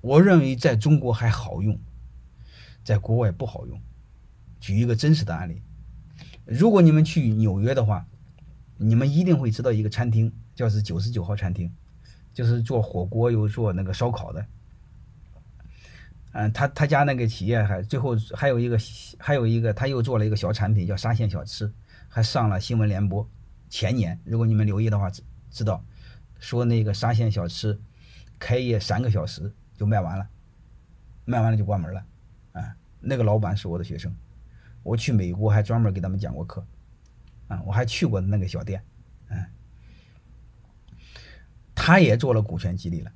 我认为在中国还好用，在国外不好用。举一个真实的案例，如果你们去纽约的话，你们一定会知道一个餐厅，叫是九十九号餐厅，就是做火锅又做那个烧烤的。嗯，他他家那个企业还最后还有一个还有一个他又做了一个小产品叫沙县小吃，还上了新闻联播。前年如果你们留意的话，知知道说那个沙县小吃开业三个小时就卖完了，卖完了就关门了。啊，那个老板是我的学生，我去美国还专门给他们讲过课。啊，我还去过那个小店，嗯，他也做了股权激励了。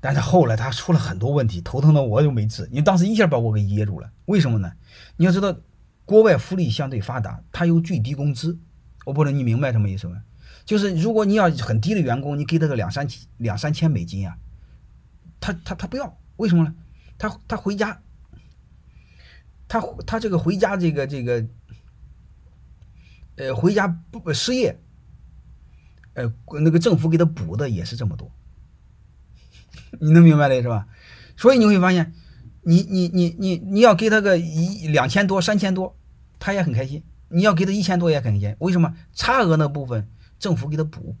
但是后来他出了很多问题，头疼的我就没治。你当时一下把我给噎住了，为什么呢？你要知道，国外福利相对发达，他有最低工资。我不知道你明白什么意思吗？就是如果你要很低的员工，你给他个两三千两三千美金啊，他他他不要，为什么呢？他他回家，他他这个回家这个这个，呃，回家不失业，呃，那个政府给他补的也是这么多。你能明白的是吧？所以你会发现，你你你你你要给他个一两千多、三千多，他也很开心；你要给他一千多也很开心。为什么？差额那部分政府给他补，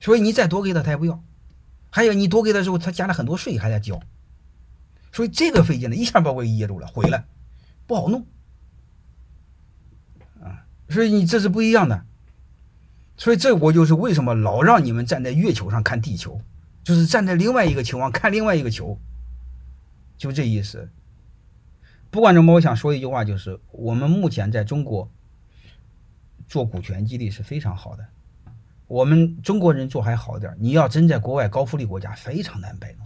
所以你再多给他他也不要。还有你多给他之后，他加了很多税还得交，所以这个费劲了，一下把我给噎住了，毁了，不好弄啊！所以你这是不一样的。所以这我就是为什么老让你们站在月球上看地球。就是站在另外一个球上看另外一个球，就这意思。不管怎么，我想说一句话，就是我们目前在中国做股权激励是非常好的。我们中国人做还好点你要真在国外高福利国家，非常难摆弄。